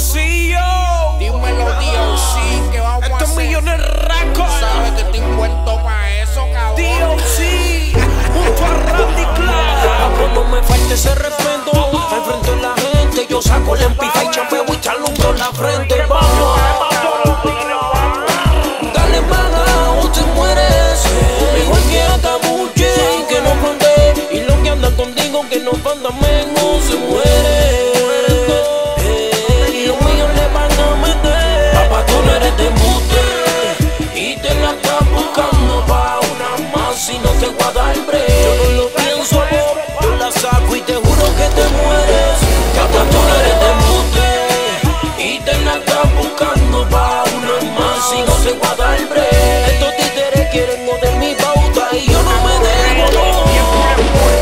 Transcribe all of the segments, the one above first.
Hermosillo. Dímelo, DOC, que vamos Esto a hacer. Millones Records. Sabes que estoy puesto para eso, cabrón. DOC. Junto a Randy Clark. No me falte ese respeto al frente de la gente. Yo saco la empifa y chapeo y te alumbro la frente. Vamos, dale mana o te mueres. Mejor que acabuche y que no fronte. Y los que andan contigo que no andan menos se mueren. A dar break. Estos títeres quieren joder mi pauta y yo no me dejo, no.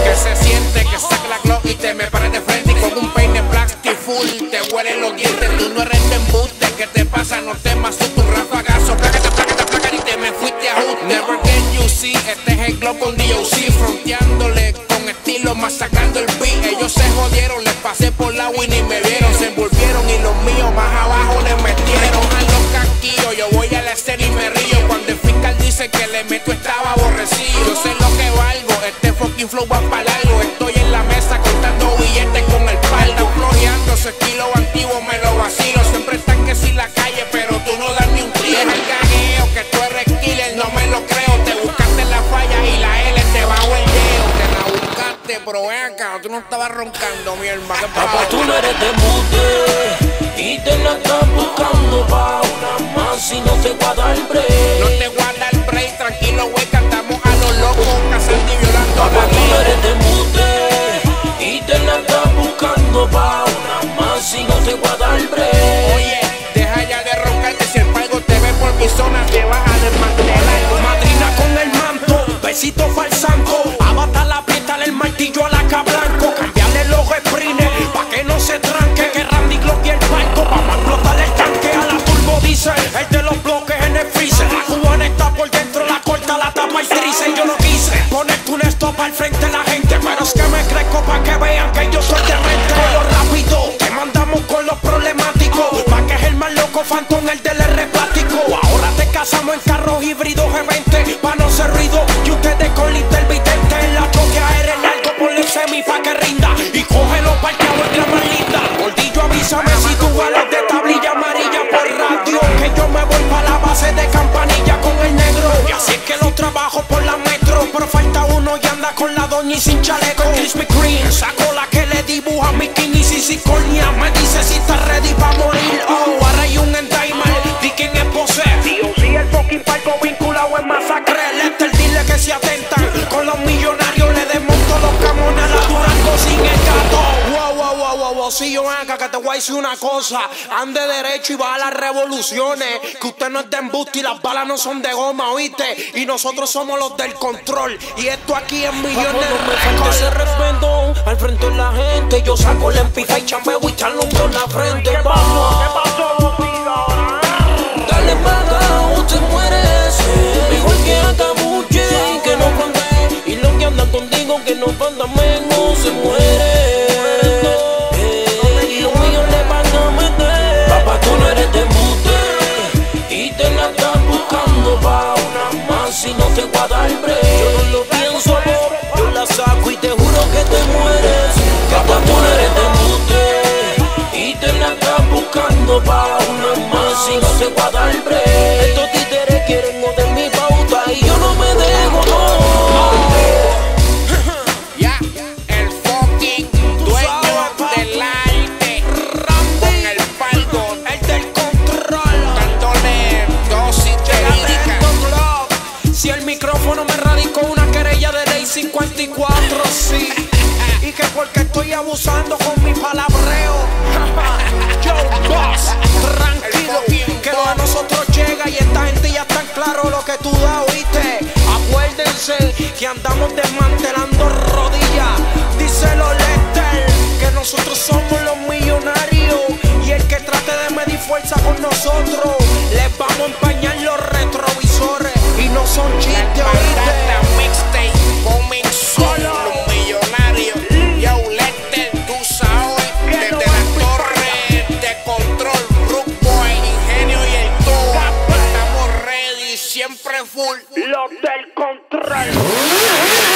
Que se siente que saca la Glock y te me pares de frente y con un peine plastic full te huelen los dientes. Flow va para largo. Estoy en la mesa contando billetes con el paldo, floreando ese estilo antiguo me lo vacilo. Siempre están que si la calle, pero tú no das ni un tiro. El gagueo que tú eres killer, no me lo creo. Te buscaste la falla y la L te bajó el dedo. Te la buscaste, pero ven acá, tú no estabas roncando, mi hermano. ¿Qué Papá, tú no eres de mute y te la estás buscando pa' una más y no te voy a dar break. No te guarda el break, tranquilo, un stop al frente la gente. Pero es que me crezco pa' que vean que yo soy demente. Lo rápido, te mandamos con los problemáticos. Pa' que es el más loco, Phantom, el del R. Ahora te casamos en carros híbridos G20 Pa' no hacer ruido y sin chaleco. Chris McCreen sacó la que le dibuja mi king y si Cornia Me dice si está ready pa' morir. Oh, ahora hay un entimer Di quién es pose si el fucking palco vinculado en masacre Si yo acá que te voy a decir una cosa Ande derecho y va a las revoluciones Que usted no es de embuste y las balas no son de goma, ¿oíste? Y nosotros somos los del control Y esto aquí es millones me de falte ese respeto al frente de la gente. Yo saco la empifa y chapeo y alumbro la frente. Vamos. Dale mana o te mueres. Te la estás buscando pa' una más y no te voy a dar. Yo no lo pienso. Yo la saco y te juro que te mueres. Papá, tú no eres de mute. Y te la estás buscando pa' una más y no te voy a dar 54, sí. Y que porque estoy abusando con mi palabreo. Yo, boss, tranquilo. Que lo de nosotros llega y esta gente ya está claro lo que tú das, oíste. Acuérdense que andamos desmantelando rodillas. Díselo, Lester, que nosotros somos los millonarios. Y el que trate de medir fuerza con nosotros, les vamos a empañar los retrovisores. Y no son chistes, oíste. Siempre full. Los del control.